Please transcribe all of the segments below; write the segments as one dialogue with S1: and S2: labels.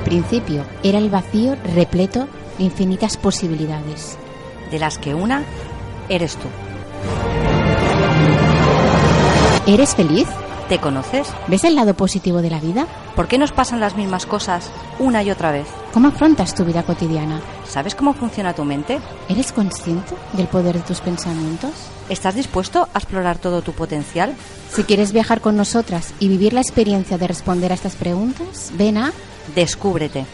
S1: Al principio era el vacío repleto de infinitas posibilidades.
S2: de las que una eres tú.
S1: ¿Eres feliz?
S2: ¿Te conoces?
S1: ¿Ves el lado positivo de la vida?
S2: ¿Por qué nos pasan las mismas cosas una y otra vez?
S1: ¿Cómo afrontas tu vida cotidiana?
S2: ¿Sabes cómo funciona tu mente?
S1: ¿Eres consciente del poder de tus pensamientos?
S2: ¿Estás dispuesto a explorar todo tu potencial?
S1: Si quieres viajar con nosotras y vivir la experiencia de responder a estas preguntas, ven a
S2: Descúbrete.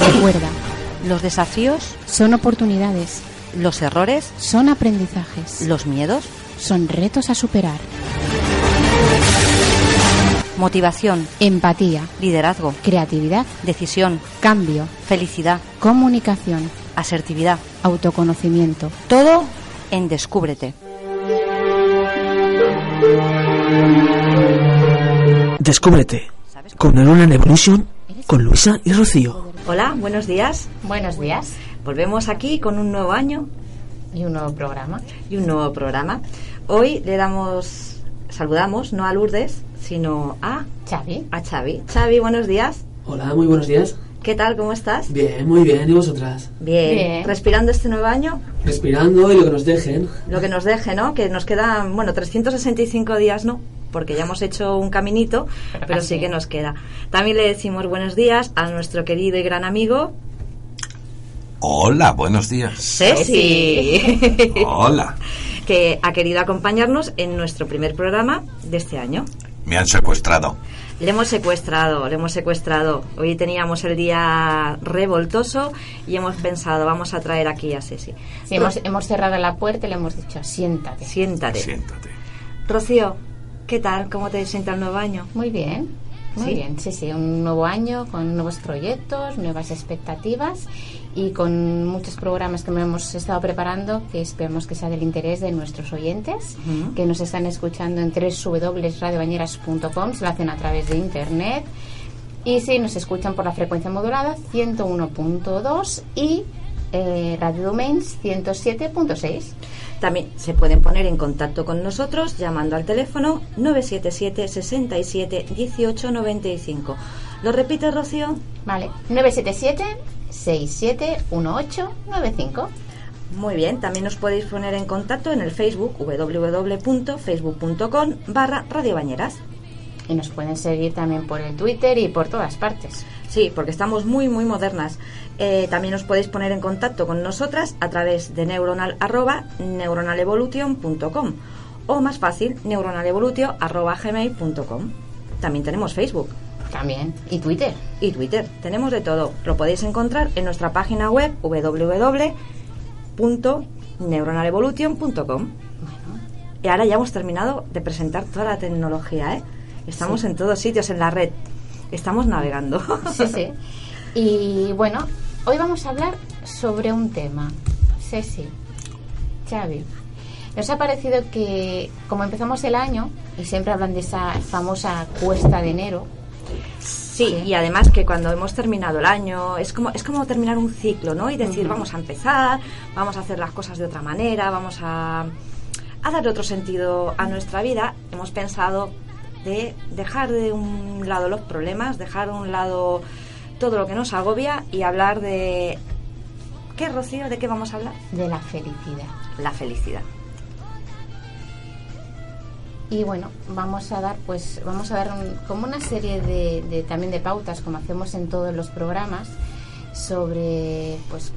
S1: Recuerda,
S2: Los desafíos,
S1: son oportunidades,
S2: los errores,
S1: son aprendizajes,
S2: los miedos,
S1: son retos a superar.
S2: motivación,
S1: Empatía,
S2: liderazgo,
S1: creatividad,
S2: decisión,
S1: cambio,
S2: felicidad,
S1: comunicación,
S2: asertividad.
S1: autoconocimiento.
S2: Todo en Descúbrete.
S3: Descúbrete con Neuronal Evolution con Luisa y Rocío.
S2: Hola, buenos días.
S1: Buenos días
S2: Volvemos aquí con un nuevo año
S1: y un nuevo programa.
S2: y un nuevo programa. Hoy le damos, saludamos no a Lourdes, sino a,
S1: Xavi.
S2: a Xavi. Xavi, buenos días.
S3: Hola, muy buenos días.
S2: ¿Qué tal? ¿Cómo estás?
S3: Bien, muy bien. ¿Y vosotras?
S2: Bien.
S1: Bien.
S2: ¿Respirando este nuevo año?
S3: Respirando y lo que nos dejen.
S2: Lo que nos deje, ¿no? Que nos quedan, bueno, 365 días, ¿no? Porque ya hemos hecho un caminito, pero, sí que nos queda. También le decimos buenos días a nuestro querido y gran amigo
S4: Hola, buenos días.
S2: Ceci,
S4: Hola.
S2: que ha querido acompañarnos en nuestro primer programa de este año.
S4: Me han secuestrado.
S2: Le hemos secuestrado, le hemos secuestrado. Hoy teníamos el día revoltoso y hemos pensado, vamos a traer aquí a Ceci.
S1: Sí, hemos, hemos cerrado la puerta y le hemos dicho, siéntate.
S2: Siéntate.
S4: Siéntate.
S2: Rocío, ¿qué tal? ¿Cómo te sienta el nuevo año?
S1: Muy bien, muy
S2: ¿Sí?
S1: bien. Sí, sí, un nuevo año con nuevos proyectos, nuevas expectativas y con muchos programas que hemos estado preparando que esperemos que sea del interés de nuestros oyentes que nos están escuchando en www.radiobañeras.com, se lo hacen a través de internet y si nos escuchan por la frecuencia modulada 101.2 y eh, Radio Domains 107.6.
S2: También se pueden poner en contacto con nosotros llamando al teléfono 977 67 18 95. ¿Lo repite, Rocío?
S1: Vale, 977 671895.
S2: Muy bien, también nos podéis poner en contacto en el Facebook www.facebook.com barra Radio Bañeras.
S1: Y nos pueden seguir también por el Twitter y por todas partes.
S2: Sí, porque estamos muy, muy modernas. Eh, también os podéis poner en contacto con nosotras a través de neuronal arroba neuronalevolution.com o más fácil, neuronalevolutio arroba gmail.com. También tenemos Facebook
S1: También. Y Twitter.
S2: y Twitter. Tenemos de todo. Lo podéis encontrar en nuestra página web www.neuronalevolution.com. Y ahora ya hemos terminado de presentar toda la tecnología, ¿eh? Estamos en todos sitios en la red. Estamos navegando.
S1: Sí, sí. Y bueno, hoy vamos a hablar sobre un tema. Ceci, Xavi, nos ha parecido que como empezamos el año y siempre hablan de esa famosa cuesta de enero,
S2: Sí, y además que cuando hemos terminado el año es como es como terminar un ciclo, ¿no? Y decir, vamos a empezar, vamos a hacer las cosas de otra manera, vamos a, a dar otro sentido a nuestra vida. Hemos pensado de dejar de un lado los problemas, dejar a un lado todo lo que nos agobia y hablar de ¿qué Rocío? ¿De qué vamos a hablar?
S1: de la felicidad.
S2: La felicidad.
S1: Y bueno, vamos a dar pues vamos a dar un- como una serie de, de- también de pautas como hacemos en todos los programas sobre pues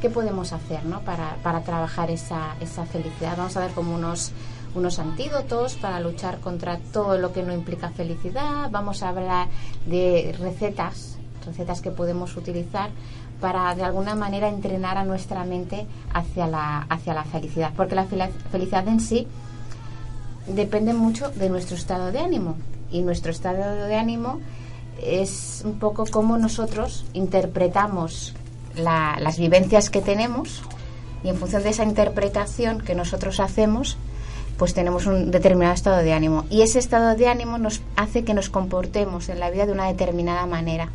S1: qué podemos hacer ¿no? para, para trabajar esa, esa felicidad. Vamos a dar como unos unos antídotos para luchar contra todo lo que no implica felicidad. Vamos a hablar de recetas, recetas que podemos utilizar para de alguna manera entrenar a nuestra mente hacia la, hacia la felicidad. Porque la felicidad en sí depende mucho de nuestro estado de ánimo. Y nuestro estado de ánimo es un poco como nosotros interpretamos las vivencias que tenemos y en función de esa interpretación que nosotros hacemos, pues tenemos un determinado estado de ánimo. Y ese estado de ánimo nos hace que nos comportemos en la vida de una determinada manera.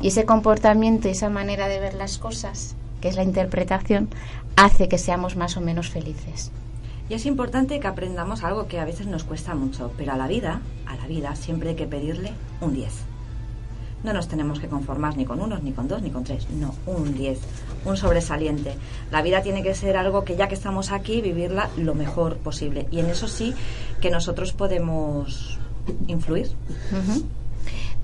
S1: Y ese comportamiento y esa manera de ver las cosas, que es la interpretación, hace que seamos más o menos felices.
S2: Y es importante que aprendamos algo que a veces nos cuesta mucho, pero a la vida, a la vida siempre hay que pedirle un 10. No nos tenemos que conformar ni con unos, ni con dos, ni con tres. No, un 10, un sobresaliente. La vida tiene que ser algo que ya que estamos aquí, vivirla lo mejor posible. Y en eso sí que nosotros podemos influir.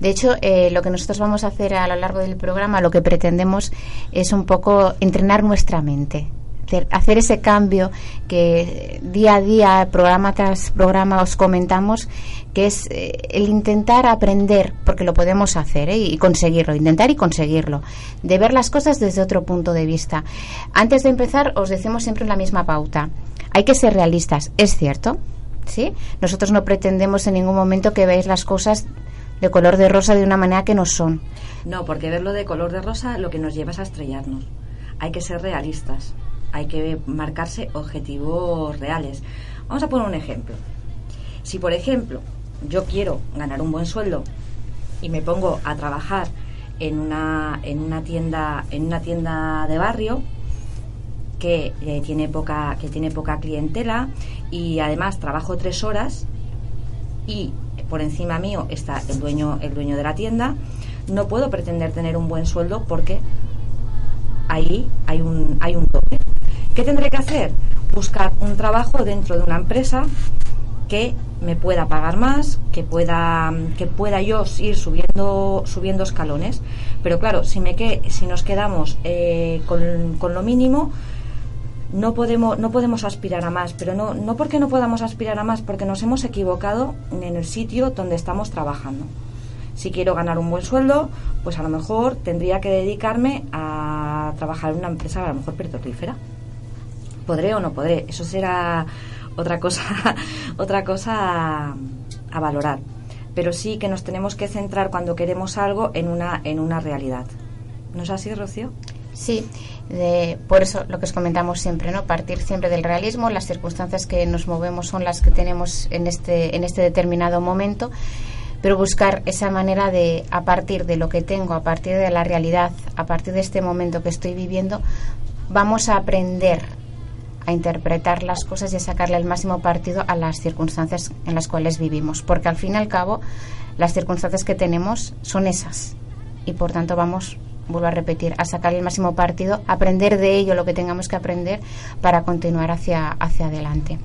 S1: De hecho, eh, lo que nosotros vamos a hacer a lo largo del programa, lo que pretendemos es un poco entrenar nuestra mente. Hacer, ese cambio que día a día, programa tras programa, os comentamos, que es eh, el intentar aprender, porque lo podemos hacer ¿eh? y conseguirlo, intentar y conseguirlo, de ver las cosas desde otro punto de vista. Antes de empezar, os decimos siempre la misma pauta. Hay que ser realistas, es cierto, ¿sí? Nosotros no pretendemos en ningún momento que veáis las cosas de color de rosa de una manera que no son.
S2: No, porque verlo de color de rosa lo que nos lleva es a estrellarnos. Hay que ser realistas, hay que marcarse objetivos reales. Vamos a poner un ejemplo. Si, por ejemplo, yo quiero ganar un buen sueldo y me pongo a trabajar en una, en una tienda en una tienda de barrio que eh, tiene poca que tiene poca clientela y además trabajo tres horas y por encima mío está el dueño, el dueño de la tienda, no puedo pretender tener un buen sueldo porque ahí hay un, hay un tope. ¿Qué tendré que hacer? Buscar un trabajo dentro de una empresa que me pueda pagar más, que pueda, que pueda yo ir subiendo, subiendo escalones. Pero claro, si, me que, si nos quedamos eh, con, con lo mínimo, no podemos, no podemos aspirar a más, pero no, no porque no podamos aspirar a más, porque nos hemos equivocado en el sitio donde estamos trabajando. Si quiero ganar un buen sueldo, pues a lo mejor tendría que dedicarme a trabajar en una empresa a lo mejor petrolífera. ¿Podré o no podré? Eso será otra cosa, otra cosa a, valorar. Pero sí que nos tenemos que centrar cuando queremos algo en una, en una realidad. ¿No es así, Rocío?
S1: Sí, por eso lo que os comentamos siempre, ¿no? Partir siempre del realismo, las circunstancias que nos movemos son las que tenemos en este, en este determinado momento, pero buscar esa manera de, a partir de lo que tengo, a partir de la realidad, a partir de este momento que estoy viviendo, vamos a aprender a interpretar las cosas y a sacarle el máximo partido a las circunstancias en las cuales vivimos, porque al fin y al cabo las circunstancias que tenemos son esas y por tanto vamos vuelvo a repetir, a sacar el máximo partido, aprender de ello lo que tengamos que aprender para continuar hacia, hacia adelante.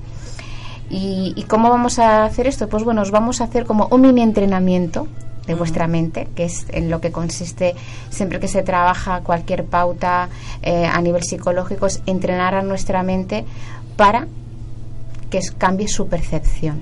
S1: ¿Y, cómo vamos a hacer esto? Pues bueno, os vamos a hacer como un mini entrenamiento de vuestra mente, que es en lo que consiste siempre que se trabaja cualquier pauta eh, a nivel psicológico, es entrenar a nuestra mente para que cambie su percepción.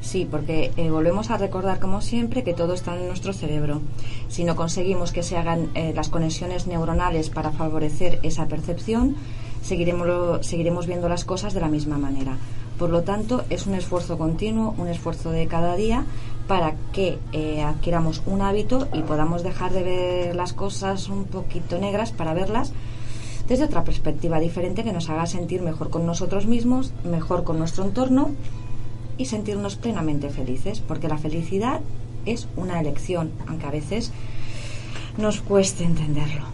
S2: Sí, porque eh, volvemos a recordar, como siempre, que todo está en nuestro cerebro. Si no conseguimos que se hagan eh, las conexiones neuronales para favorecer esa percepción, seguiremos, seguiremos viendo las cosas de la misma manera. Por lo tanto, es un esfuerzo continuo, un esfuerzo de cada día para que eh, adquiramos un hábito y podamos dejar de ver las cosas un poquito negras para verlas desde otra perspectiva diferente que nos haga sentir mejor con nosotros mismos, mejor con nuestro entorno y sentirnos plenamente felices, porque la felicidad es una elección, aunque a veces nos cueste entenderlo.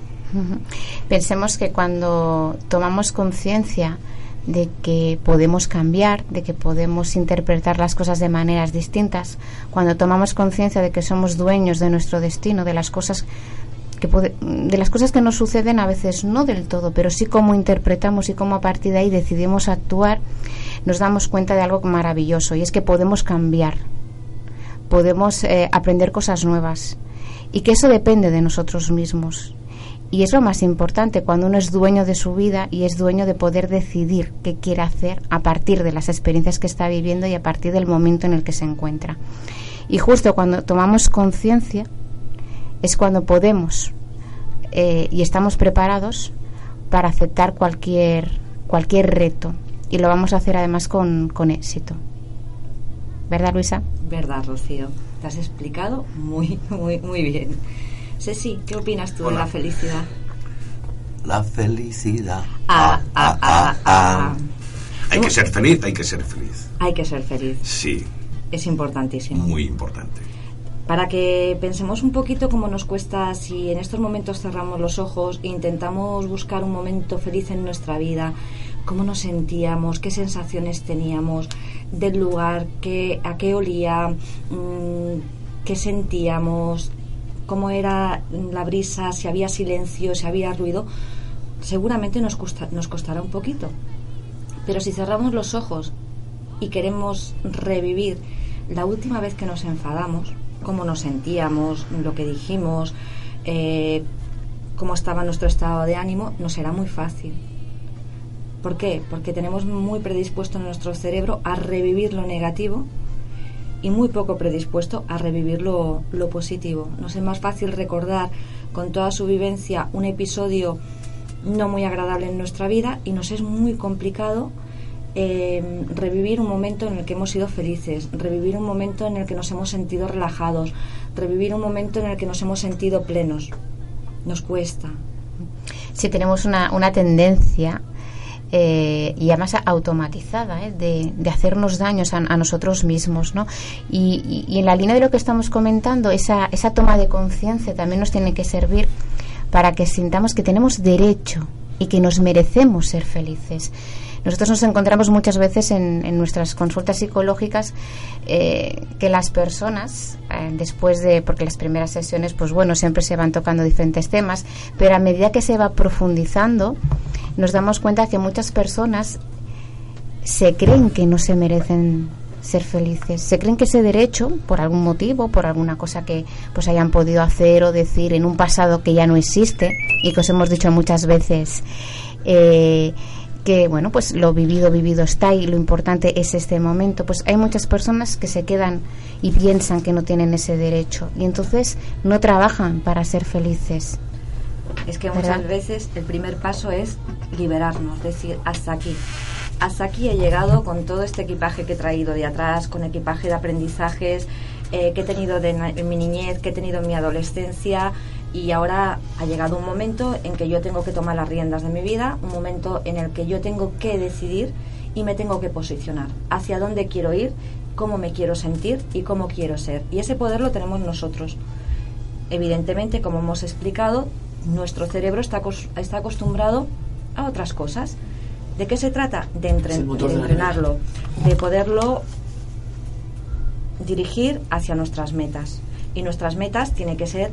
S1: Pensemos que cuando tomamos conciencia de que podemos cambiar, de que podemos interpretar las cosas de maneras distintas, cuando tomamos conciencia de que somos dueños de nuestro destino, de las cosas que de las cosas que nos suceden a veces no del todo, pero sí cómo interpretamos y cómo a partir de ahí decidimos actuar, nos damos cuenta de algo maravilloso y es que podemos cambiar, podemos eh, aprender cosas nuevas. Y que eso depende de nosotros mismos. Y es lo más importante cuando uno es dueño de su vida y es dueño de poder decidir qué quiere hacer a partir de las experiencias que está viviendo y a partir del momento en el que se encuentra. Y justo cuando tomamos conciencia es cuando podemos eh, y estamos preparados para aceptar cualquier, cualquier reto. Y lo vamos a hacer además con, con éxito. ¿Verdad, Luisa?
S2: Verdad, Rocío. Te has explicado muy, muy, muy bien. Ceci, ¿qué opinas tú de la felicidad?
S4: La felicidad.
S2: Ah, ah, ah, ah.
S4: Hay que ser feliz, hay que ser feliz.
S2: Hay que ser feliz.
S4: Sí,
S2: Es importantísimo.
S4: muy importante.
S2: Para que pensemos un poquito cómo nos cuesta si en estos momentos cerramos los ojos e intentamos buscar un momento feliz en nuestra vida, cómo nos sentíamos, qué sensaciones teníamos del lugar, qué, a qué olía, mm, qué sentíamos, cómo era la brisa, si había silencio, si había ruido, seguramente nos, nos costará un poquito. Pero si cerramos los ojos y queremos revivir la última vez que nos enfadamos, cómo nos sentíamos, lo que dijimos, eh, cómo estaba nuestro estado de ánimo, nos será muy fácil. ¿Por qué? Porque tenemos muy predispuesto nuestro cerebro a revivir lo negativo y muy poco predispuesto a revivir lo, lo positivo. Nos es más fácil recordar con toda su vivencia un episodio no muy agradable en nuestra vida y nos es muy complicado eh, revivir un momento en el que hemos sido felices, revivir un momento en el que nos hemos sentido relajados, revivir un momento en el que nos hemos sentido plenos. Nos cuesta.
S1: si tenemos una, una tendencia eh, y además automatizada ¿eh? de, de hacernos daños a, nosotros mismos ¿no? y, y- y en la línea de lo que estamos comentando esa, esa toma de conciencia también nos tiene que servir para que sintamos que tenemos derecho y que nos merecemos ser felices nosotros nos encontramos muchas veces en, en nuestras consultas psicológicas eh, que las personas, eh, después de, porque las primeras sesiones, pues bueno, siempre se van tocando diferentes temas, pero a medida que se va profundizando, nos damos cuenta que muchas personas se creen que no se merecen ser felices, se creen que ese derecho, por algún motivo, por alguna cosa que pues hayan podido hacer o decir en un pasado que ya no existe y que os hemos dicho muchas veces, eh, que bueno pues lo vivido vivido está y lo importante es este momento pues hay muchas personas que se quedan y piensan que no tienen ese derecho y entonces no trabajan para ser felices
S2: Es que
S1: ¿Verdad?
S2: muchas veces el primer paso es liberarnos, decir, hasta aquí. Hasta aquí he llegado con todo este equipaje que he traído de atrás, con equipaje de aprendizajes eh, que he tenido de en mi niñez, que he tenido en mi adolescencia y ahora ha llegado un momento en que yo tengo que tomar las riendas de mi vida, un momento en el que yo tengo que decidir y me tengo que posicionar hacia dónde quiero ir, cómo me quiero sentir y cómo quiero ser. Y ese poder lo tenemos nosotros. Evidentemente, como hemos explicado, nuestro cerebro está, está acostumbrado a otras cosas. ¿De qué se trata? De, de entrenarlo, de poderlo dirigir hacia nuestras metas. Y nuestras metas tienen que ser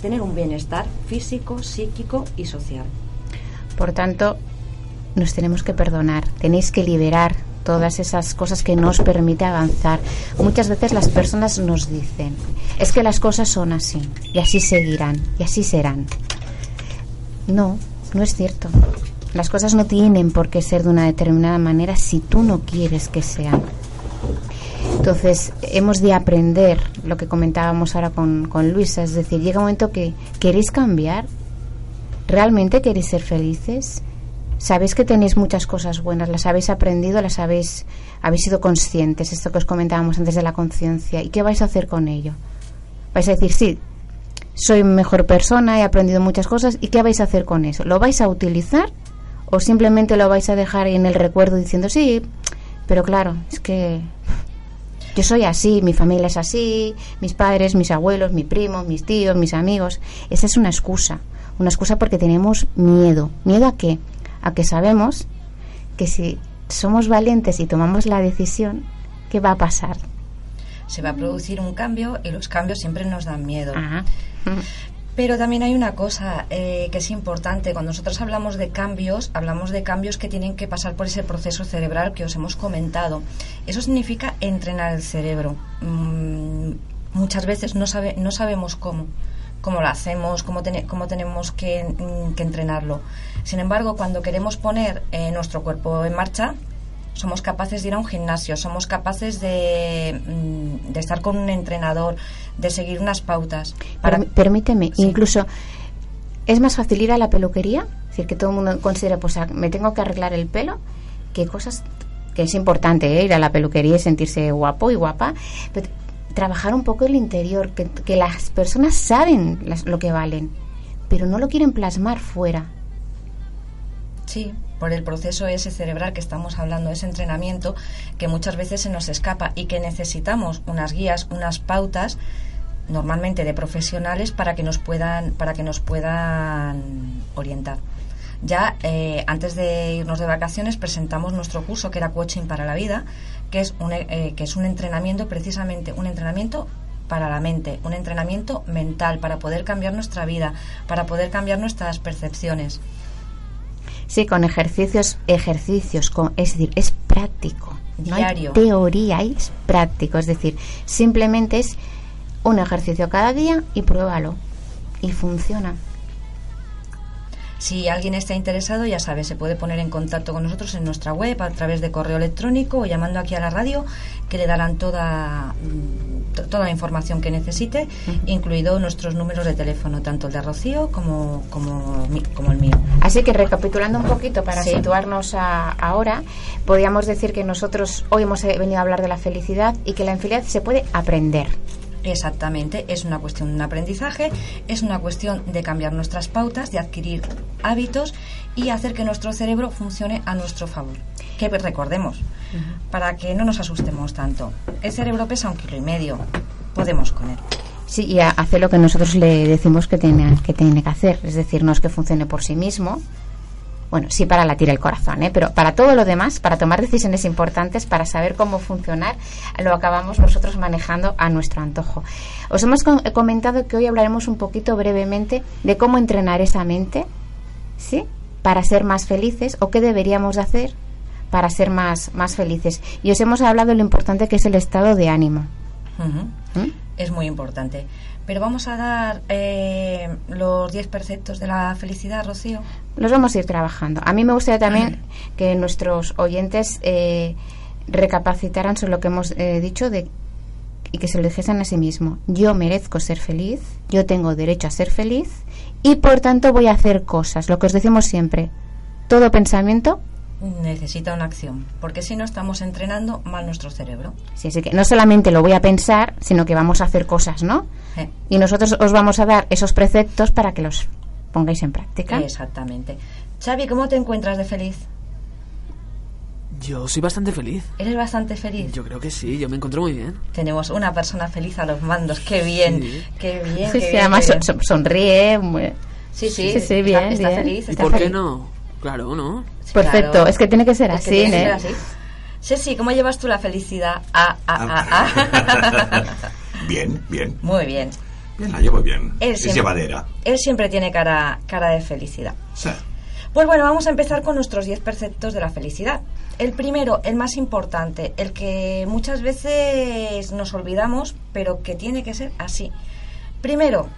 S2: tener un bienestar físico, psíquico y social.
S1: Por tanto, nos tenemos que perdonar, tenéis que liberar todas esas cosas que no os permite avanzar. Muchas veces las personas nos dicen, es que las cosas son así, y así seguirán, y así serán. No, no es cierto. Las cosas no tienen por qué ser de una determinada manera si tú no quieres que sean. Entonces, hemos de aprender lo que comentábamos ahora con, con Luisa, es decir, llega un momento que queréis cambiar, ¿Realmente queréis ser felices? Sabéis que tenéis muchas cosas buenas, las habéis aprendido, las habéis, habéis sido conscientes, esto que os comentábamos antes de la conciencia. ¿Y qué vais a hacer con ello? Vais a decir, sí, soy mejor persona, he aprendido muchas cosas, ¿y qué vais a hacer con eso? ¿Lo vais a utilizar o simplemente lo vais a dejar en el recuerdo diciendo, sí, pero claro, es que yo soy así, mi familia es así, mis padres, mis abuelos, mi primo, mis tíos, mis amigos. Esa es una excusa. Una excusa porque tenemos miedo. ¿Miedo a qué? A que sabemos que si somos valientes y tomamos la decisión, ¿qué va a pasar?
S2: Se va a producir un cambio y los cambios siempre nos dan miedo.
S1: Ah,
S2: Pero también hay una cosa eh, que es importante. Cuando nosotros hablamos de cambios, hablamos de cambios que tienen que pasar por ese proceso cerebral que os hemos comentado. Eso significa entrenar el cerebro. Mm, muchas veces no, sabe, no sabemos cómo, cómo lo hacemos, cómo, cómo tenemos que, mm, que entrenarlo. Sin embargo, cuando queremos poner eh, nuestro cuerpo en marcha, somos capaces de ir a un gimnasio, somos capaces de, mm, de estar con un entrenador, de seguir unas pautas. Para,
S1: permíteme,
S2: Sí.
S1: incluso es más fácil ir a la peluquería, es decir, que todo el mundo considere, pues me tengo que arreglar el pelo, que cosas que es importante ¿eh? ir a la peluquería y sentirse guapo y guapa, pero trabajar un poco el interior, que, que las personas saben las- lo que valen, pero no lo quieren plasmar fuera.
S2: Sí, por el proceso ese cerebral que estamos hablando, ese entrenamiento que muchas veces se nos escapa y que necesitamos unas guías, unas pautas normalmente de profesionales para que nos puedan para que nos puedan orientar. Ya eh, antes de irnos de vacaciones presentamos nuestro curso que era coaching para la vida, que es un, eh, que es un entrenamiento precisamente un entrenamiento para la mente, un entrenamiento mental para poder cambiar nuestra vida, para poder cambiar nuestras percepciones.
S1: Sí, con ejercicios, ejercicios, con, es decir, es práctico. No hay
S2: Diario.
S1: teoría, es práctico. Es decir, simplemente es un ejercicio cada día y pruébalo. Y funciona.
S2: Si alguien está interesado, ya sabe, se puede poner en contacto con nosotros en nuestra web a través de correo electrónico o llamando aquí a la radio, que le darán toda, mm, to- toda la información que necesite, incluido nuestros números de teléfono, tanto el de Rocío como, como, como el mío.
S1: Así que recapitulando un poquito para
S2: Sí.
S1: situarnos a- ahora, podríamos decir que nosotros hoy hemos eh, venido a hablar de la felicidad y que la felicidad se puede aprender.
S2: Exactamente, es una cuestión de un aprendizaje, es una cuestión de cambiar nuestras pautas, de adquirir hábitos y hacer que nuestro cerebro funcione a nuestro favor. Que recordemos, para que no nos asustemos tanto, el cerebro pesa un kilo y medio, podemos con él.
S1: Sí, y hace lo que nosotros le decimos que tiene, que tiene que hacer. Es decir, no es que funcione por sí mismo. Bueno, sí para latir el corazón, ¿eh? pero para todo lo demás, para tomar decisiones importantes, para saber cómo funcionar, lo acabamos nosotros manejando a nuestro antojo. Os hemos eh, comentado que hoy hablaremos un poquito brevemente de cómo entrenar esa mente, ¿sí? Para ser más felices o qué deberíamos de hacer para ser más, más felices. Y os hemos hablado de lo importante que es el estado de ánimo. ¿Mm?
S2: Es muy importante. Pero vamos a dar eh, los 10 preceptos de la felicidad, Rocío.
S1: los vamos a ir trabajando. A mí me gustaría también que nuestros oyentes eh, recapacitaran sobre lo que hemos eh, dicho de, y que se lo dijesen a sí mismo. Yo merezco ser feliz, yo tengo derecho a ser feliz y por tanto voy a hacer cosas. Lo que os decimos siempre, todo pensamiento,
S2: Necesita una acción, porque si no estamos entrenando mal nuestro cerebro.
S1: sí, así que no solamente lo voy a pensar, sino que vamos a hacer cosas, ¿no?
S2: Eh,
S1: Y nosotros os vamos a dar esos preceptos para que los pongáis en práctica.
S2: Exactamente. Xavi, ¿cómo te encuentras de feliz?
S3: Yo soy bastante feliz.
S2: ¿Eres bastante feliz?
S3: Yo creo que sí, yo me encuentro muy bien.
S2: Tenemos una persona feliz a los mandos. ¡Qué bien!
S3: Sí.
S2: ¡Qué bien!
S1: Sí,
S2: qué
S1: sí,
S2: bien,
S1: además
S2: qué bien.
S1: son- son- sonríe. muy-
S2: Sí, sí,
S1: Sí, sí,
S2: está-
S1: bien,
S2: está,
S1: bien.
S2: feliz.
S3: ¿Y por qué no? Claro, ¿no?
S2: Sí,
S1: Perfecto,
S2: claro.
S1: es que tiene que ser
S2: Es que
S1: así,
S2: tiene que
S1: ¿eh?
S2: ser así. Ceci, ¿cómo llevas tú la felicidad? Ah, ah, ah, ah.
S4: Bien, bien.
S2: Muy bien.
S4: Bien, la llevo bien.
S2: Él
S4: es
S2: siempre-
S4: llevadera.
S2: Él siempre tiene cara, cara de felicidad.
S4: Sí.
S2: Pues bueno, vamos a empezar con nuestros 10 preceptos de la felicidad. El primero, el más importante, el que muchas veces nos olvidamos, pero que tiene que ser así. Primero,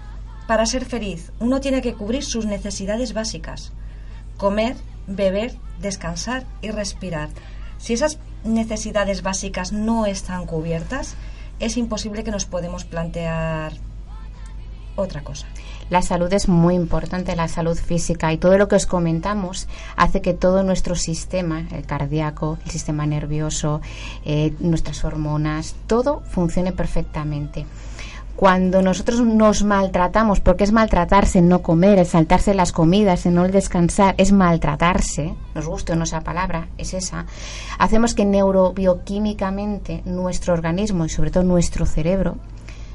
S2: para ser feliz, uno tiene que cubrir sus necesidades básicas. Comer, beber, descansar y respirar. Si esas necesidades básicas no están cubiertas, es imposible que nos podemos plantear otra cosa.
S1: La salud es muy importante, la salud física y todo lo que os comentamos hace que todo nuestro sistema, el cardíaco, el sistema nervioso, eh, nuestras hormonas, todo funcione perfectamente. Cuando nosotros nos maltratamos, porque es maltratarse, no comer, el saltarse las comidas, el no descansar, es maltratarse, nos guste o no esa palabra, es esa, hacemos que neurobioquímicamente nuestro organismo y sobre todo nuestro cerebro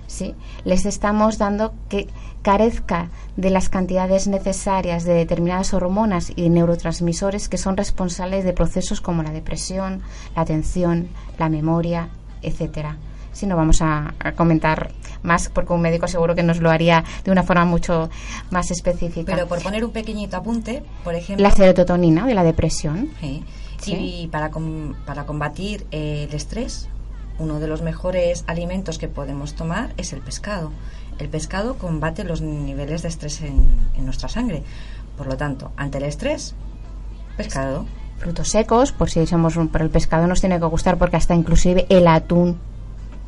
S1: ¿sí? les estamos dando que carezca de las cantidades necesarias de determinadas hormonas y neurotransmisores que son responsables de procesos como la depresión, la atención, la memoria, etcétera. Si no vamos a, a comentar más porque un médico seguro que nos lo haría de una forma mucho más específica.
S2: Pero por poner un pequeñito apunte, por ejemplo...
S1: la serotonina de la depresión.
S2: Sí.
S1: Sí.
S2: Y para, com- para combatir eh, el estrés, uno de los mejores alimentos que podemos tomar es el pescado. El pescado combate los niveles de estrés en, en nuestra sangre. Por lo tanto, ante el estrés, pescado.
S1: frutos secos, por si somos un, pero el pescado nos tiene que gustar porque hasta inclusive el atún,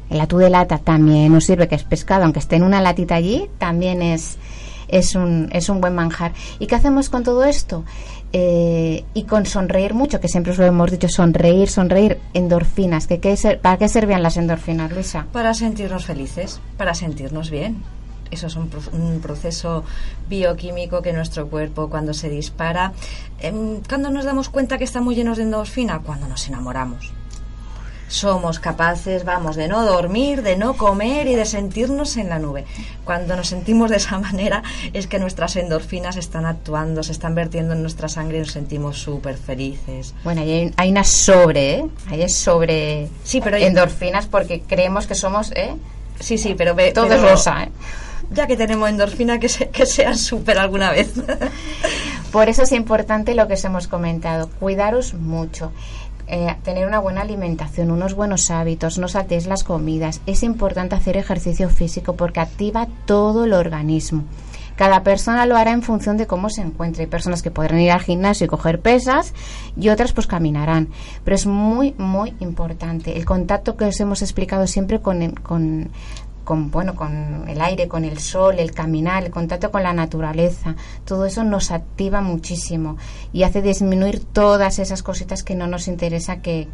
S1: el atún de lata también nos sirve que es pescado, aunque esté en una latita allí, también es es un, es un buen manjar. ¿Y qué hacemos con todo esto? Eh, y con sonreír mucho, que siempre os lo hemos dicho, sonreír, sonreír, endorfinas. Que, ¿Para qué servían las endorfinas, Luisa?
S2: Para sentirnos felices, para sentirnos bien. Eso es un, un, proceso bioquímico que nuestro cuerpo cuando se dispara, eh, cuando nos damos cuenta que estamos llenos de endorfina, cuando nos enamoramos somos capaces, vamos, de no dormir, de no comer y de sentirnos en la nube. Cuando nos sentimos de esa manera es que nuestras endorfinas están actuando, se están vertiendo en nuestra sangre y nos sentimos súper felices.
S1: Bueno, hay, hay una sobre, ¿eh? Hay sobre sí, pero endorfinas porque creemos que somos, ¿eh?
S2: Sí, sí, pero...
S1: Todo es rosa, ¿eh?
S2: Ya que tenemos endorfina, que, se, que sean súper alguna vez.
S1: Por eso es importante lo que os hemos comentado, cuidaros mucho. Eh, tener una buena alimentación, unos buenos hábitos, no saltéis las comidas. Es importante hacer ejercicio físico porque activa todo el organismo. Cada persona lo hará en función de cómo se encuentre. Hay personas que podrán ir al gimnasio y coger pesas y otras pues caminarán. Pero es muy, muy importante el contacto que os hemos explicado siempre con, con con bueno con el aire con el sol el caminar el contacto con la naturaleza todo eso nos activa muchísimo y hace disminuir todas esas cositas que no nos interesa que,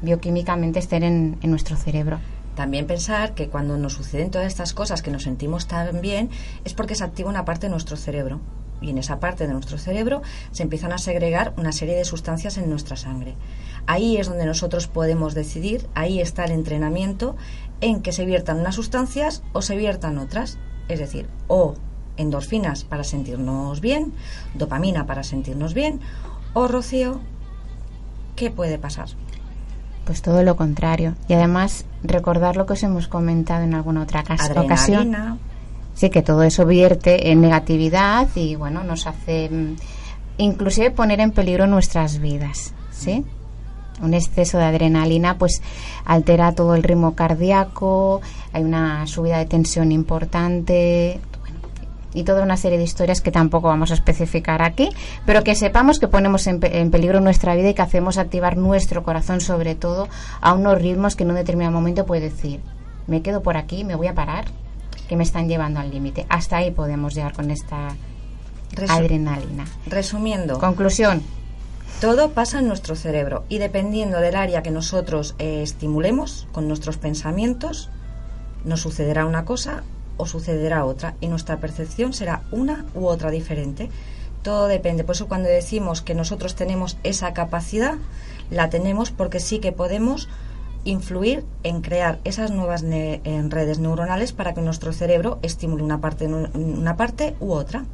S1: bioquímicamente estén en, en nuestro cerebro
S2: también pensar que cuando nos suceden todas estas cosas que nos sentimos tan bien es porque se activa una parte de nuestro cerebro y en esa parte de nuestro cerebro se empiezan a segregar una serie de sustancias en nuestra sangre. Ahí es donde nosotros podemos decidir, ahí está el entrenamiento en que se viertan unas sustancias o se viertan otras. Es decir, o endorfinas para sentirnos bien, dopamina para sentirnos bien, o rocío, ¿qué puede pasar?
S1: Pues todo lo contrario. Y además, recordar lo que os hemos comentado en alguna otra ocasión. Sí, que todo eso vierte en negatividad y bueno, nos hace mm, inclusive poner en peligro nuestras vidas, ¿sí? Un exceso de adrenalina pues altera todo el ritmo cardíaco, hay una subida de tensión importante y toda una serie de historias que tampoco vamos a especificar aquí, pero que sepamos que ponemos en, peligro nuestra vida y que hacemos activar nuestro corazón sobre todo a unos ritmos que en un determinado momento puede decir, me quedo por aquí, me voy a parar, que me están llevando al límite. Hasta ahí podemos llegar con esta adrenalina.
S2: Resumiendo.
S1: Conclusión.
S2: Todo pasa en nuestro cerebro y dependiendo del área que nosotros eh, estimulemos con nuestros pensamientos, nos sucederá una cosa o sucederá otra y nuestra percepción será una u otra diferente. Todo depende. Por eso cuando decimos que nosotros tenemos esa capacidad, la tenemos porque sí que podemos influir en crear esas nuevas redes neuronales para que nuestro cerebro estimule una parte, una parte u otra.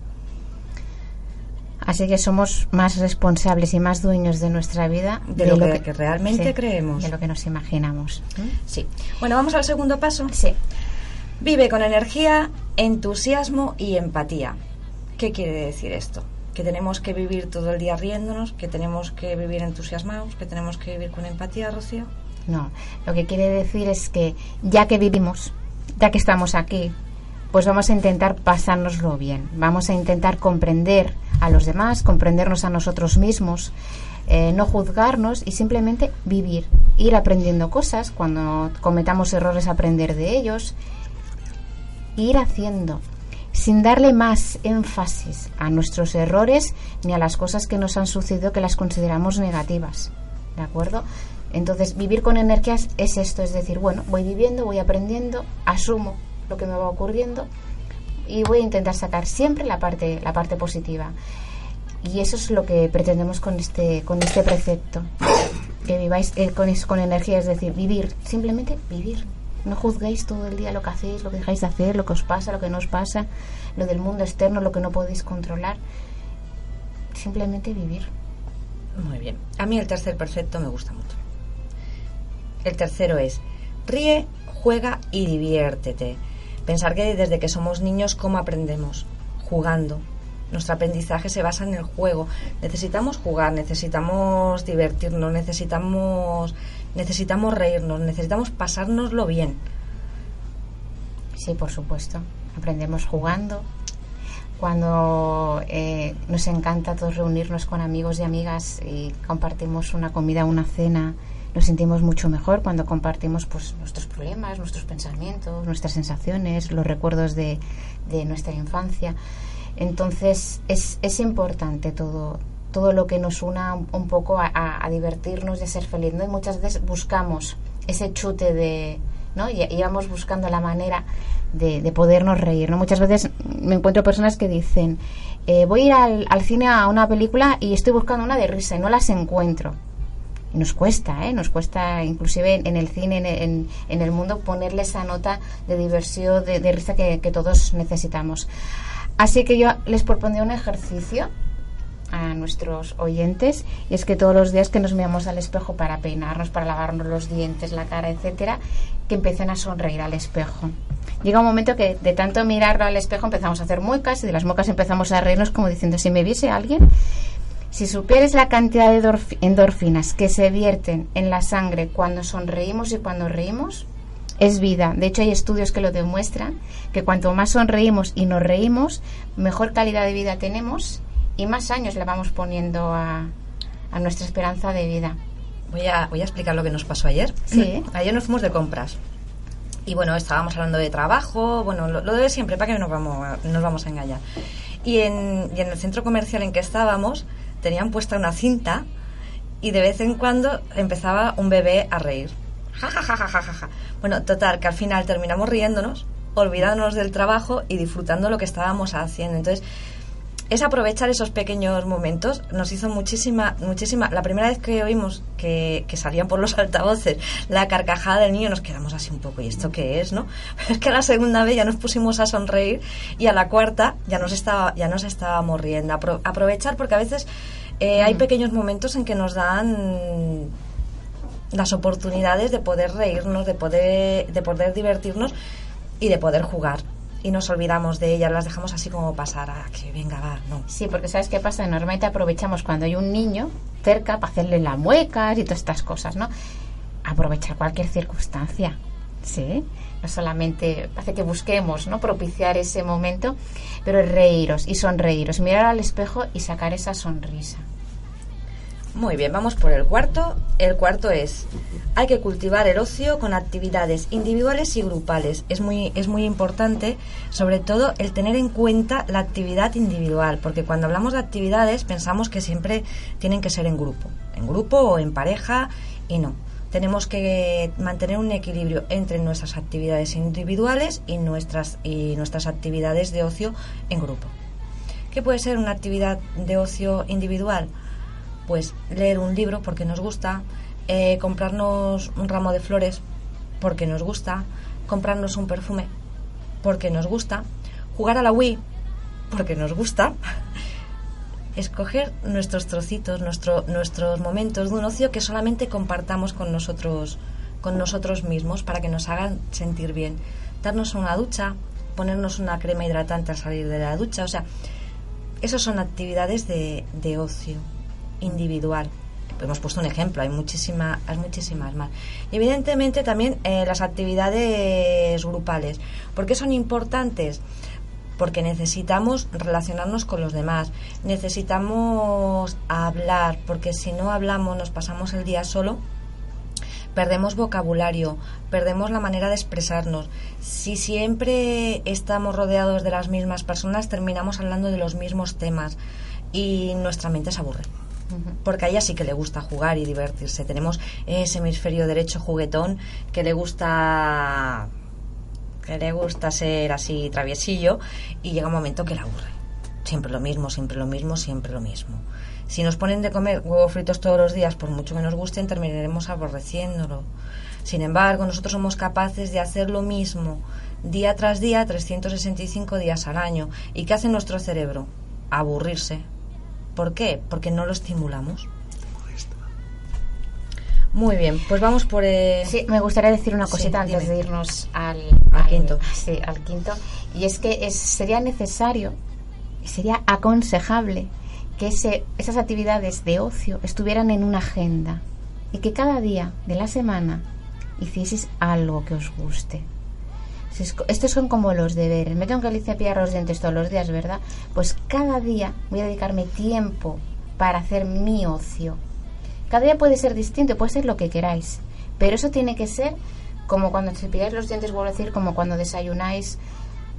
S1: Así que somos más responsables y más dueños de nuestra vida
S2: de, lo, que, realmente creemos.
S1: De lo que nos imaginamos.
S2: Sí. Bueno, vamos al segundo paso.
S1: Sí.
S2: Vive con energía, entusiasmo y empatía. ¿Qué quiere decir esto? Que tenemos que vivir todo el día riéndonos, que tenemos que vivir entusiasmados, que tenemos que vivir con empatía, Rocío.
S1: No, lo que quiere decir es que ya que vivimos, ya que estamos aquí, pues vamos a intentar pasárnoslo bien, vamos a intentar comprender a los demás, comprendernos a nosotros mismos, eh, no juzgarnos y simplemente vivir, ir aprendiendo cosas, cuando cometamos errores aprender de ellos, ir haciendo, sin darle más énfasis a nuestros errores ni a las cosas que nos han sucedido que las consideramos negativas. ¿De acuerdo? Entonces, vivir con energías es esto, es decir, bueno, voy viviendo, voy aprendiendo, asumo lo que me va ocurriendo y voy a intentar sacar siempre la parte la parte positiva. Y eso es lo que pretendemos con este con este precepto. Que viváis eh, con, con energía es decir vivir simplemente vivir. No juzguéis todo el día lo que hacéis lo que dejáis de hacer lo que os pasa lo que no os pasa lo del mundo externo lo que no podéis controlar. Simplemente vivir.
S2: Muy bien. A mí el tercer precepto me gusta mucho. El tercero es ríe juega y diviértete Pensar que desde que somos niños, ¿cómo aprendemos? Jugando. Nuestro aprendizaje se basa en el juego. Necesitamos jugar, necesitamos divertirnos, necesitamos, necesitamos reírnos, necesitamos pasárnoslo bien.
S1: Sí, por supuesto. Aprendemos jugando. Cuando eh, nos encanta todos reunirnos con amigos y amigas y compartimos una comida, una cena, nos sentimos mucho mejor cuando compartimos pues, nuestros problemas, nuestros pensamientos, nuestras sensaciones, los recuerdos de, de nuestra infancia. Entonces es, es importante todo, todo lo que nos una un poco a, a, divertirnos y a ser feliz. ¿no? Y muchas veces buscamos ese chute de... ¿no? Y, y vamos buscando la manera de, de, podernos reír. ¿no? Muchas veces me encuentro personas que dicen, eh, voy a ir al, al, cine a una película y estoy buscando una de risa y no las encuentro. Nos cuesta, ¿eh? nos cuesta inclusive en, el cine, en, en, en, el mundo, ponerle esa nota de diversión, de, risa que, que todos necesitamos. Así que yo les propondría un ejercicio a nuestros oyentes y es que todos los días que nos miramos al espejo para peinarnos, para lavarnos los dientes, la cara, etcétera, que empiecen a sonreír al espejo. Llega un momento que de tanto mirarlo al espejo empezamos a hacer muecas y de las muecas empezamos a reírnos como diciendo si me viese alguien, si supieres la cantidad de endorfinas que se vierten en la sangre cuando sonreímos y cuando reímos, es vida. De hecho, hay estudios que lo demuestran, que cuanto más sonreímos y nos reímos, mejor calidad de vida tenemos y más años le vamos poniendo a, a nuestra esperanza de vida.
S2: Voy a, voy a explicar lo que nos pasó ayer.
S1: Sí.
S2: Ayer nos fuimos de compras. Y bueno, estábamos hablando de trabajo, bueno, lo, lo de siempre, para que nos vamos, nos vamos a engañar. Y en, y en el centro comercial en que estábamos, tenían puesta una cinta y de vez en cuando empezaba un bebé a reír. Ja, ja, ja, ja, ja, ja. Bueno, total, que al final terminamos riéndonos, olvidándonos del trabajo y disfrutando lo que estábamos haciendo. Entonces, es aprovechar esos pequeños momentos. Nos hizo muchísima, muchísima. La primera vez que oímos que, que, salían por los altavoces la carcajada del niño, nos quedamos así un poco, ¿y esto qué es, no? Pero es que a la segunda vez ya nos pusimos a sonreír y a la cuarta ya nos, estaba, ya nos estábamos riendo. Apro aprovechar porque a veces eh, hay pequeños momentos en que nos dan las oportunidades de poder reírnos, de poder, de poder divertirnos y de poder jugar y nos olvidamos de ellas, las dejamos así como pasar, a que venga, va, no.
S1: Sí, porque ¿sabes qué pasa? Normalmente aprovechamos cuando hay un niño cerca para hacerle la muecas y todas estas cosas, ¿no? Aprovechar cualquier circunstancia, ¿sí? No solamente hace que busquemos, ¿no? Propiciar ese momento, pero reíros y sonreíros, mirar al espejo y sacar esa sonrisa.
S2: Muy bien, vamos por el cuarto. El cuarto es, hay que cultivar el ocio con actividades individuales y grupales. Es muy, es muy importante, sobre todo, el tener en cuenta la actividad individual, porque cuando hablamos de actividades pensamos que siempre tienen que ser en grupo, en grupo o en pareja, y no. Tenemos que mantener un equilibrio entre nuestras actividades individuales y nuestras, y nuestras actividades de ocio en grupo. ¿Qué puede ser una actividad de ocio individual? Pues leer un libro porque nos gusta, eh, comprarnos un ramo de flores porque nos gusta, comprarnos un perfume porque nos gusta, jugar a la Wii porque nos gusta, escoger nuestros trocitos, nuestro, nuestros momentos de un ocio que solamente compartamos con nosotros, con nosotros mismos para que nos hagan sentir bien. Darnos una ducha, ponernos una crema hidratante al salir de la ducha, o sea, esas son actividades de, de ocio individual. Hemos puesto un ejemplo, hay muchísimas, hay muchísimas más. Y evidentemente también eh, las actividades grupales. ¿Por qué son importantes? Porque necesitamos relacionarnos con los demás, necesitamos hablar, porque si no hablamos, nos pasamos el día solo, perdemos vocabulario, perdemos la manera de expresarnos. Si siempre estamos rodeados de las mismas personas, terminamos hablando de los mismos temas y nuestra mente se aburre porque a ella sí que le gusta jugar y divertirse. Tenemos ese hemisferio derecho juguetón que le gusta que le gusta ser así traviesillo y llega un momento que la aburre. Siempre lo mismo, siempre lo mismo, siempre lo mismo. Si nos ponen de comer huevos fritos todos los días, por mucho que nos gusten, terminaremos aborreciéndolo. Sin embargo, nosotros somos capaces de hacer lo mismo día tras día, 365 días al año. ¿Y qué hace nuestro cerebro? Aburrirse, ¿Por qué? Porque no lo estimulamos. Muy bien, pues vamos por... Eh...
S1: Sí, me gustaría decir una cosita sí, antes de irnos al,
S2: al, al, quinto.
S1: Sí, al quinto. Y es que es, sería necesario, sería aconsejable que ese, esas actividades de ocio estuvieran en una agenda y que cada día de la semana hicieseis algo que os guste. Estos son como los deberes. Me tengo que limpiar los dientes todos los días, ¿verdad? Pues cada día voy a dedicarme tiempo para hacer mi ocio. Cada día puede ser distinto, puede ser lo que queráis. Pero eso tiene que ser como cuando cepilláis los dientes, vuelvo a decir, como cuando desayunáis,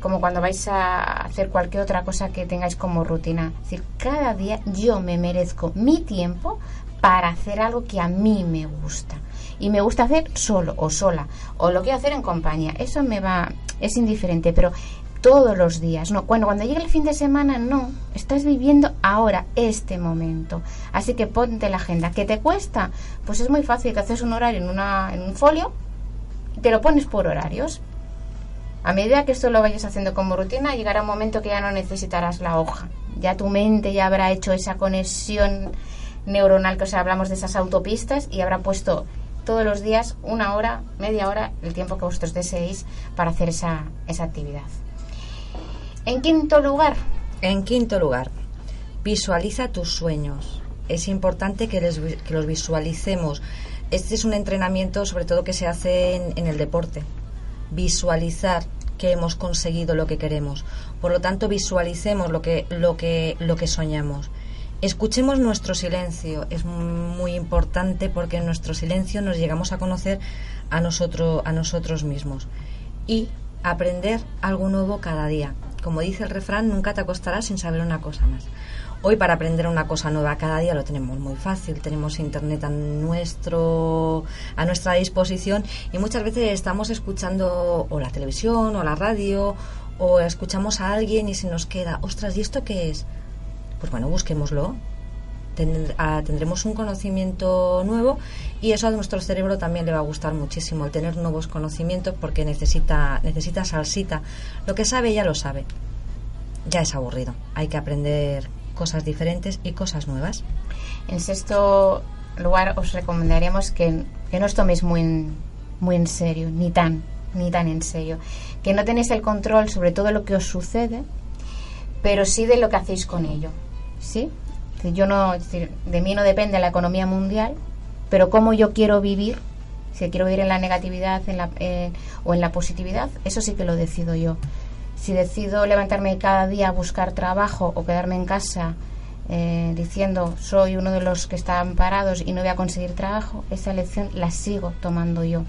S1: como cuando vais a hacer cualquier otra cosa que tengáis como rutina. Es decir, cada día yo me merezco mi tiempo para hacer algo que a mí me gusta. Y me gusta hacer solo o sola, o lo quiero hacer en compañía. Eso me va, es indiferente, pero todos los días, no. Cuando, cuando llegue el fin de semana, no. Estás viviendo ahora, este momento. Así que ponte la agenda. ¿Qué te cuesta? Pues es muy fácil, te haces un horario en, una, en un folio y te lo pones por horarios. A medida que esto lo vayas haciendo como rutina, llegará un momento que ya no necesitarás la hoja. Ya tu mente ya habrá hecho esa conexión neuronal que os hablamos de esas autopistas y habrá puesto todos los días una hora, media hora, el tiempo que vosotros deseéis para hacer esa, esa actividad. En quinto lugar.
S2: En quinto lugar, visualiza tus sueños. Es importante que, les, que los visualicemos. Este es un entrenamiento sobre todo que se hace en, en el deporte. Visualizar que hemos conseguido lo que queremos. Por lo tanto, visualicemos lo que, lo que, lo que soñamos. Escuchemos nuestro silencio, es muy importante porque en nuestro silencio nos llegamos a conocer a, nosotros, a nosotros mismos y aprender algo nuevo cada día. Como dice el refrán, nunca te acostarás sin saber una cosa más. Hoy para aprender una cosa nueva cada día lo tenemos muy fácil, tenemos internet a nuestro a nuestra disposición y muchas veces estamos escuchando o la televisión o la radio o escuchamos a alguien y se nos queda, ostras, ¿y esto qué es? Pues bueno, busquémoslo. Ah, tendremos un conocimiento nuevo y eso a nuestro cerebro también le va a gustar muchísimo, el tener nuevos conocimientos porque necesita, necesita salsita. Lo que sabe ya lo sabe. Ya es aburrido. Hay que aprender cosas diferentes y cosas nuevas.
S1: En sexto lugar, os recomendaríamos que, que no os toméis muy en, muy en serio, ni tan, ni tan en serio. Que no tenéis el control sobre todo lo que os sucede, pero sí de lo que hacéis con ello. ¿Sí? Yo no, de mí no depende la economía mundial, pero cómo yo quiero vivir, si quiero vivir en la negatividad en la, eh, o en la positividad, eso sí que lo decido yo. Si decido levantarme cada día a buscar trabajo o quedarme en casa eh, diciendo soy uno de los que están parados y no voy a conseguir trabajo, esa elección la sigo tomando yo.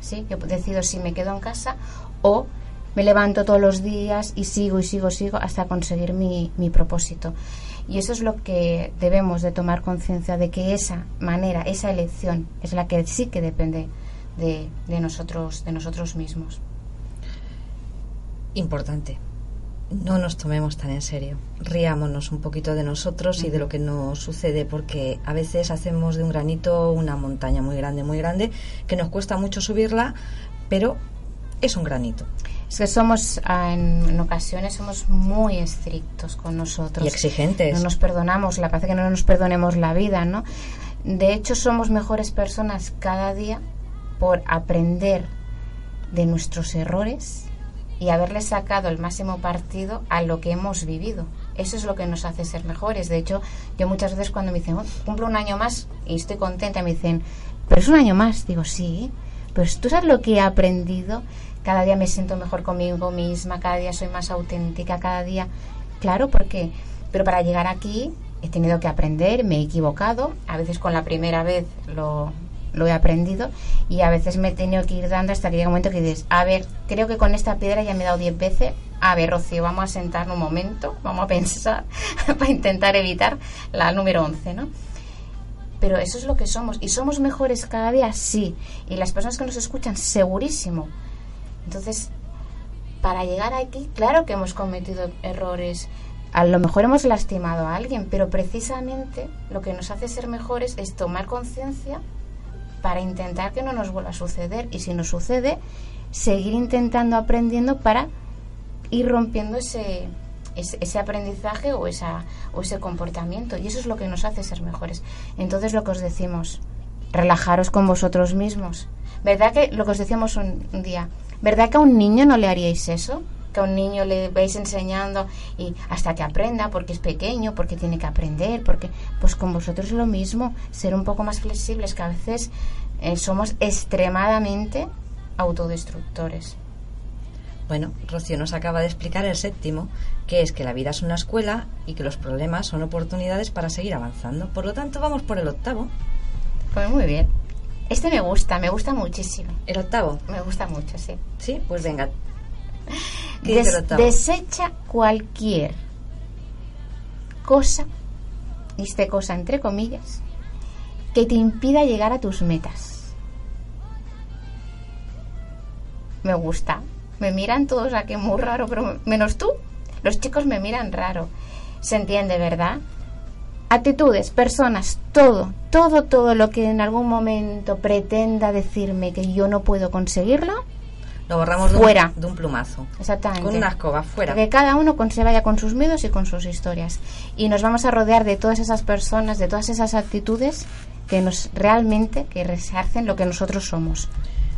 S1: ¿Sí? Yo decido si me quedo en casa o me levanto todos los días y sigo y sigo, sigo hasta conseguir mi propósito. Y eso es lo que debemos de tomar conciencia de que esa manera, esa elección es la que sí que depende de, de, nosotros, de nosotros mismos.
S2: Importante. No nos tomemos tan en serio. Riámonos un poquito de nosotros y de lo que nos sucede, porque a veces hacemos de un granito una montaña muy grande, muy grande, que nos cuesta mucho subirla, pero es un granito.
S1: Es que somos, ah, en, ocasiones, somos muy estrictos con nosotros.
S2: Y exigentes.
S1: No nos perdonamos, la parece que no nos perdonemos la vida, ¿no? De hecho, somos mejores personas cada día por aprender de nuestros errores y haberle sacado el máximo partido a lo que hemos vivido. Eso es lo que nos hace ser mejores. De hecho, yo muchas veces cuando me dicen, oh, cumplo un año más y estoy contenta, me dicen, pero es un año más. Digo, sí, pues tú sabes lo que he aprendido cada día me siento mejor conmigo misma, cada día soy más auténtica, cada día, claro, porque, pero para llegar aquí he tenido que aprender, me he equivocado, a veces con la primera vez lo, he aprendido y a veces me he tenido que ir dando hasta que llega un momento que dices, a ver, creo que con esta piedra ya me he dado diez veces, a ver, Rocío, vamos a sentarnos un momento, vamos a pensar para intentar evitar la número 11, ¿no? Pero eso es lo que somos. ¿Y somos mejores cada día? Sí. Y las personas que nos escuchan, segurísimo. Entonces, para llegar aquí, claro que hemos cometido errores. A lo mejor hemos lastimado a alguien, pero precisamente lo que nos hace ser mejores es tomar conciencia para intentar que no nos vuelva a suceder. Y si nos sucede, seguir intentando aprendiendo para ir rompiendo ese, ese, aprendizaje o, esa, o ese comportamiento. Y eso es lo que nos hace ser mejores. Entonces lo que os decimos, relajaros con vosotros mismos. ¿Verdad que lo que os decíamos un día? ¿Verdad que a un niño no le haríais eso? Que a un niño le vais enseñando y hasta que aprenda, porque es pequeño, porque tiene que aprender, porque pues con vosotros es lo mismo, ser un poco más flexibles, que a veces eh, somos extremadamente autodestructores.
S2: Bueno, Rocío nos acaba de explicar el séptimo, que es que la vida es una escuela y que los problemas son oportunidades para seguir avanzando. Por lo tanto, vamos por el octavo.
S1: Pues muy bien. Este me gusta, me gusta muchísimo.
S2: ¿El octavo?
S1: Me gusta mucho, sí.
S2: Sí, pues venga. ¿Qué dice el
S1: Des-
S2: octavo?
S1: desecha cualquier cosa, este cosa entre comillas, que te impida llegar a tus metas. Me gusta. Me miran todos aquí muy raro, pero menos tú. Los chicos me miran raro. Se entiende, ¿verdad? Actitudes, personas, todo, todo, todo lo que en algún momento pretenda decirme que yo no puedo conseguirlo,
S2: Lo borramos de un-
S1: Fuera.
S2: de un plumazo.
S1: exactamente.
S2: Con una escoba, fuera.
S1: Que cada uno con, se vaya con sus miedos y con sus historias. Y nos vamos a rodear de todas esas personas, de todas esas actitudes que nos realmente, que resarcen lo que nosotros somos.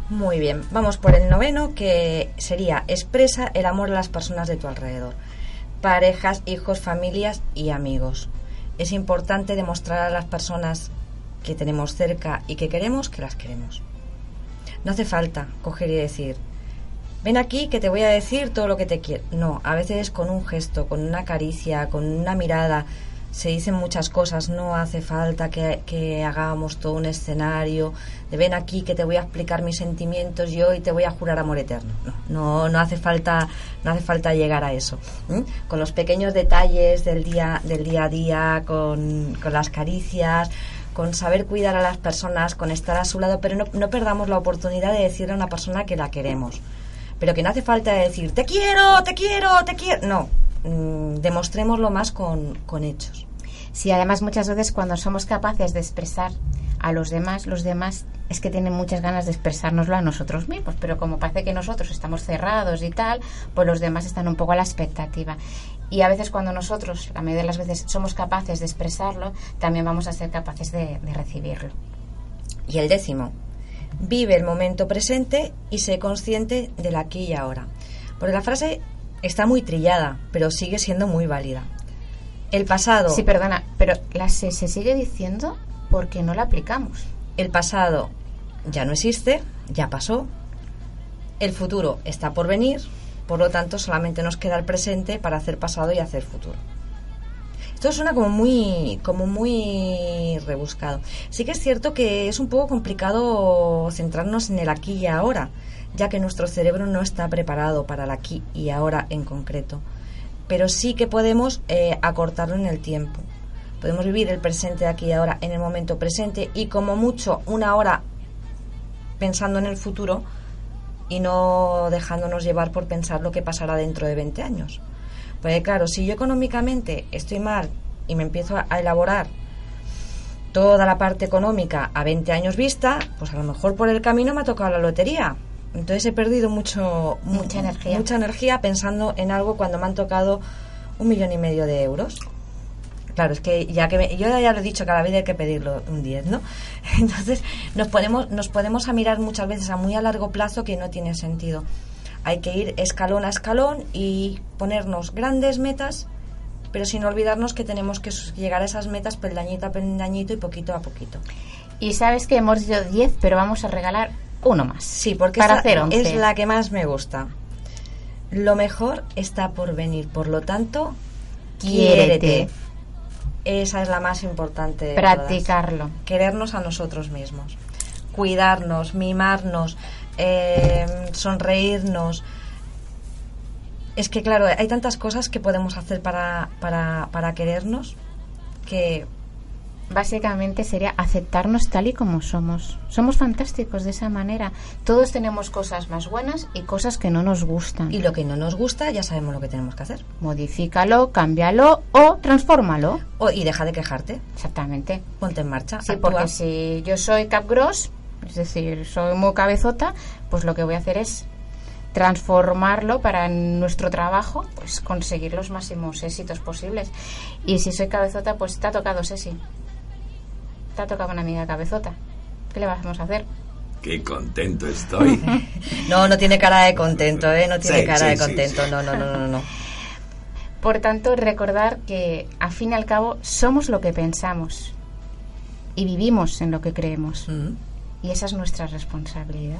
S2: Muy bien, vamos por el noveno que sería expresa el amor a las personas de tu alrededor. Parejas, hijos, familias y amigos. Es importante demostrar a las personas que tenemos cerca y que queremos que las queremos. No hace falta coger y decir, ven aquí que te voy a decir todo lo que te quiero. No, a veces con un gesto, con una caricia, con una mirada, se dicen muchas cosas. No hace falta que, hagamos todo un escenario de ven aquí que te voy a explicar mis sentimientos yo y te voy a jurar amor eterno. No, no, no hace falta, no hace falta llegar a eso. ¿m? Con los pequeños detalles del día, del día a día, con, con las caricias, con saber cuidar a las personas, con estar a su lado, pero no, no perdamos la oportunidad de decirle a una persona que la queremos. Pero que no hace falta decir, te quiero, te quiero, te quiero. No, mm, demostrémoslo más con, con hechos.
S1: Sí, además muchas veces cuando somos capaces de expresar a los demás, los demás es que tienen muchas ganas de expresárnoslo a nosotros mismos, pero como parece que nosotros estamos cerrados y tal, pues los demás están un poco a la expectativa. Y a veces cuando nosotros, la mayoría de las veces, somos capaces de expresarlo, también vamos a ser capaces de, de recibirlo.
S2: Y el décimo, vive el momento presente y sé consciente del aquí y ahora. Porque la frase está muy trillada, pero sigue siendo muy válida. El pasado,
S1: Sí, perdona, pero la se, se sigue diciendo porque no la aplicamos.
S2: el pasado ya no existe, ya pasó. El futuro está por venir, por lo tanto solamente nos queda el presente para hacer pasado y hacer futuro. Esto suena como muy, como muy rebuscado. Sí que es cierto que es un poco complicado centrarnos en el aquí y ahora, ya que nuestro cerebro no está preparado para el aquí y ahora en concreto. Pero sí que podemos eh, acortarlo en el tiempo. Podemos vivir el presente de aquí y ahora en el momento presente y como mucho una hora pensando en el futuro y no dejándonos llevar por pensar lo que pasará dentro de 20 años. Porque claro, si yo económicamente estoy mal y me empiezo a elaborar toda la parte económica a 20 años vista, pues a lo mejor por el camino me ha tocado la lotería. Entonces he perdido mucho, mu-
S1: Mucha energía.
S2: mucha energía pensando en algo cuando me han tocado un millón y medio de euros. Claro, es que ya que me- yo ya lo he dicho, cada vez hay que pedirlo un 10, ¿no? Entonces nos podemos, nos podemos a mirar muchas veces a muy a largo plazo que no tiene sentido. Hay que ir escalón a escalón y ponernos grandes metas, pero sin olvidarnos que tenemos que llegar a esas metas peldañito a peldañito y poquito a poquito.
S1: Y sabes que hemos dicho 10, pero vamos a regalar uno más.
S2: Sí, porque
S1: para hacer 11.
S2: es la que más me gusta. Lo mejor está por venir, por lo tanto,
S1: Quiérete.
S2: quiérete. Esa es la más importante. de todas.
S1: Practicarlo.
S2: Querernos a nosotros mismos. Cuidarnos, mimarnos, eh, sonreírnos. Es que, claro, hay tantas cosas que podemos hacer para, para, para querernos que
S1: Básicamente sería aceptarnos tal y como somos. Somos fantásticos de esa manera. Todos tenemos cosas más buenas y cosas que no nos gustan.
S2: y lo que no nos gusta ya sabemos lo que tenemos que hacer.
S1: Modifícalo, cámbialo o transfórmalo.
S2: O- y deja de quejarte,
S1: Exactamente.
S2: ponte en marcha.
S1: Sí,
S2: actúa.
S1: porque si yo soy capgross, es decir, soy muy cabezota, pues lo que voy a hacer es transformarlo para nuestro trabajo, pues conseguir los máximos éxitos posibles. Y si soy cabezota, pues te ha tocado, Ceci. Te ha tocado una amiga cabezota. ¿Qué le vamos a hacer?
S4: Qué contento estoy.
S2: No, no tiene cara de contento, ¿eh? No tiene
S4: Sí,
S2: cara
S4: sí,
S2: de contento,
S4: sí.
S2: no, no, no, no, no.
S1: Por tanto, recordar que, a fin y al cabo, somos lo que pensamos y vivimos en lo que creemos.
S2: Mm.
S1: Y esa es nuestra responsabilidad.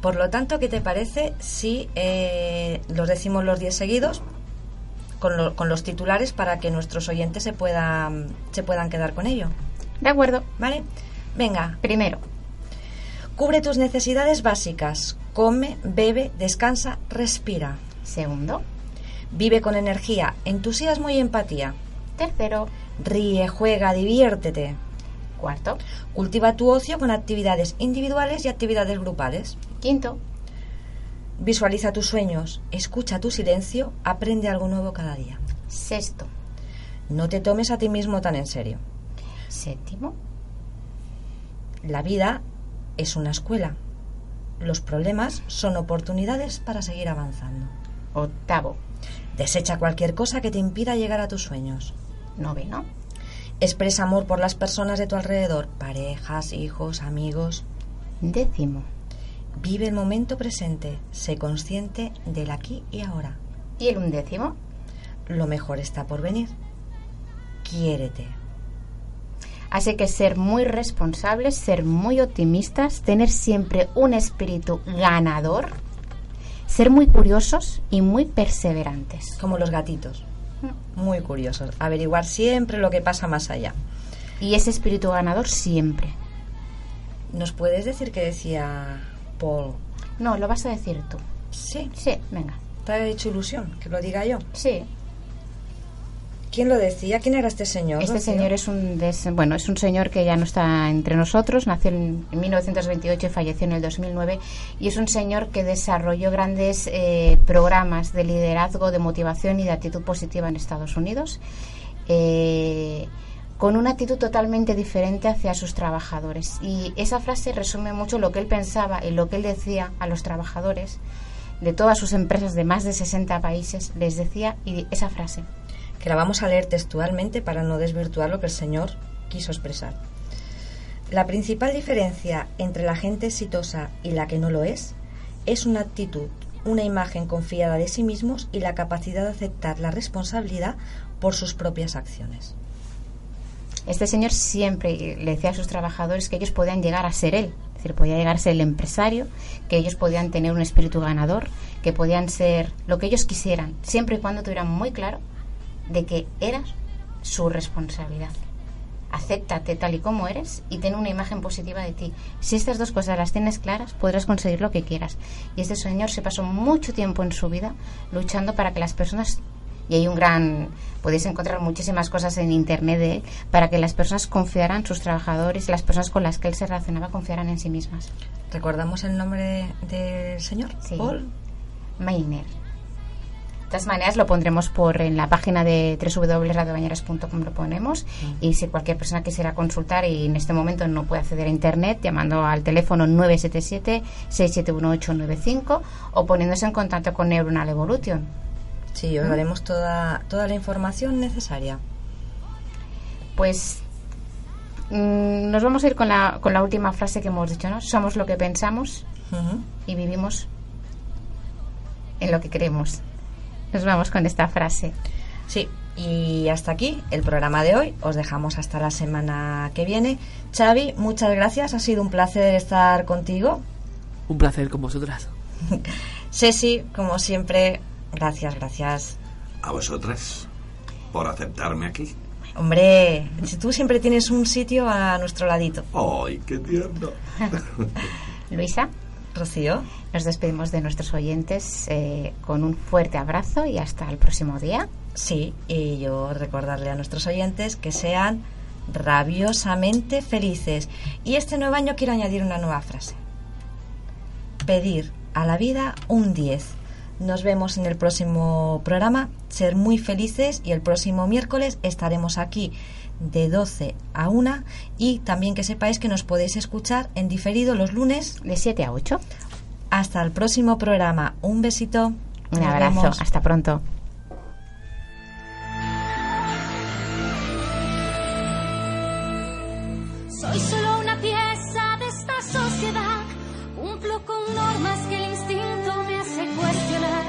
S2: Por lo tanto, ¿qué te parece si eh, los decimos los 10 seguidos con, lo- con los titulares para que nuestros oyentes se puedan, se puedan quedar con ello?
S1: ¿De acuerdo?
S2: ¿Vale? Venga,
S1: Primero,
S2: cubre tus necesidades básicas. Come, bebe, descansa, respira.
S1: Segundo.
S2: Vive con energía, entusiasmo y empatía.
S1: Tercero.
S2: Ríe, juega, diviértete.
S1: Cuarto.
S2: Cultiva tu ocio con actividades individuales y actividades grupales.
S1: Quinto.
S2: Visualiza tus sueños, escucha tu silencio, aprende algo nuevo cada día.
S1: Sexto.
S2: No te tomes a ti mismo tan en serio.
S1: Séptimo.
S2: La vida es una escuela. Los problemas son oportunidades para seguir avanzando.
S1: Octavo.
S2: Desecha cualquier cosa que te impida llegar a tus sueños.
S1: Noveno.
S2: Expresa amor por las personas de tu alrededor, parejas, hijos, amigos.
S1: Décimo.
S2: Vive el momento presente, sé consciente del aquí y ahora.
S1: ¿Y el undécimo?
S2: Lo mejor está por venir. Quiérete.
S1: Así que ser muy responsables, ser muy optimistas, tener siempre un espíritu ganador, ser muy curiosos y muy perseverantes.
S2: Como los gatitos. Muy curiosos. Averiguar siempre lo que pasa más allá.
S1: Y ese espíritu ganador siempre.
S2: ¿Nos puedes decir qué decía Paul?
S1: No, lo vas a decir tú.
S2: Sí.
S1: Sí, venga.
S2: ¿Te ha hecho ilusión que lo diga yo?
S1: Sí.
S2: ¿Quién lo decía? ¿Quién era este señor?
S1: Este
S2: Rocío?
S1: señor es un des- bueno, es un señor que ya no está entre nosotros, nació en 1928 y falleció en el 2009 y es un señor que desarrolló grandes eh, programas de liderazgo, de motivación y de actitud positiva en Estados Unidos. eh, con una actitud totalmente diferente hacia sus trabajadores. Y esa frase resume mucho lo que él pensaba y lo que él decía a los trabajadores de todas sus empresas de más de 60 países. Les decía y esa frase.
S2: Que la vamos a leer textualmente para no desvirtuar lo que el Señor quiso expresar. La principal diferencia entre la gente exitosa y la que no lo es es una actitud, una imagen confiada de sí mismos y la capacidad de aceptar la responsabilidad por sus propias acciones.
S1: Este señor siempre le decía a sus trabajadores que ellos podían llegar a ser él, es decir, podía llegar a ser el empresario, que ellos podían tener un espíritu ganador, que podían ser lo que ellos quisieran, siempre y cuando tuvieran muy claro de que eras su responsabilidad. Acéptate tal y como eres y ten una imagen positiva de ti. Si estas dos cosas las tienes claras, podrás conseguir lo que quieras. Y este señor se pasó mucho tiempo en su vida luchando para que las personas y hay un gran podéis encontrar muchísimas cosas en internet de él para que las personas confiaran sus trabajadores las personas con las que él se relacionaba confiaran en sí mismas
S2: ¿Recordamos el nombre del señor?
S1: Sí.
S2: Paul.
S1: Mainer de todas maneras lo pondremos por en la página de www.radiobañeras.com lo ponemos y si cualquier persona quisiera consultar y en este momento no puede acceder a internet llamando al teléfono 977 671 o poniéndose en contacto con Neuronal Evolution
S2: Sí, os daremos toda, toda la información necesaria.
S1: Pues mm, nos vamos a ir con la, con la última frase que hemos dicho, ¿no? Somos lo que pensamos y vivimos en lo que creemos. Nos vamos con esta frase.
S2: Sí, y hasta aquí el programa de hoy. Os dejamos hasta la semana que viene. Xavi, muchas gracias. Ha sido un placer estar contigo.
S3: Un placer con vosotras.
S2: Ceci, como siempre, gracias, gracias.
S4: A vosotras por aceptarme aquí.
S2: Hombre, si tú siempre tienes un sitio a nuestro ladito.
S4: ¡Ay, qué tierno!
S1: Luisa,
S2: Rocío,
S1: nos despedimos de nuestros oyentes eh, con un fuerte abrazo y hasta el próximo día.
S2: sí, y yo recordarle a nuestros oyentes que sean rabiosamente felices. Y este nuevo año quiero añadir una nueva frase. Pedir a la vida un 10. Nos vemos en el próximo programa. Ser muy felices y el próximo miércoles estaremos aquí de 12 a 1 y también que sepáis que nos podéis escuchar en diferido los lunes
S1: De 7 a 8.
S2: hasta el próximo programa. Un besito.
S1: Un
S2: Nos
S1: abrazo.
S2: vemos.
S1: Hasta pronto.
S5: Soy solo una pieza de esta sociedad. Cumplo con normas que el instinto me hace cuestionar.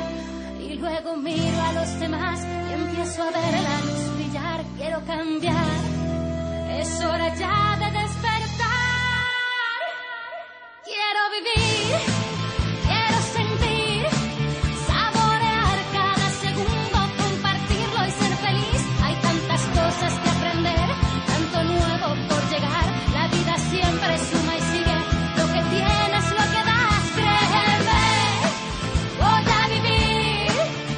S5: Y luego miro a los demás y empiezo a ver la quiero cambiar. Es hora ya de despertar. Quiero vivir.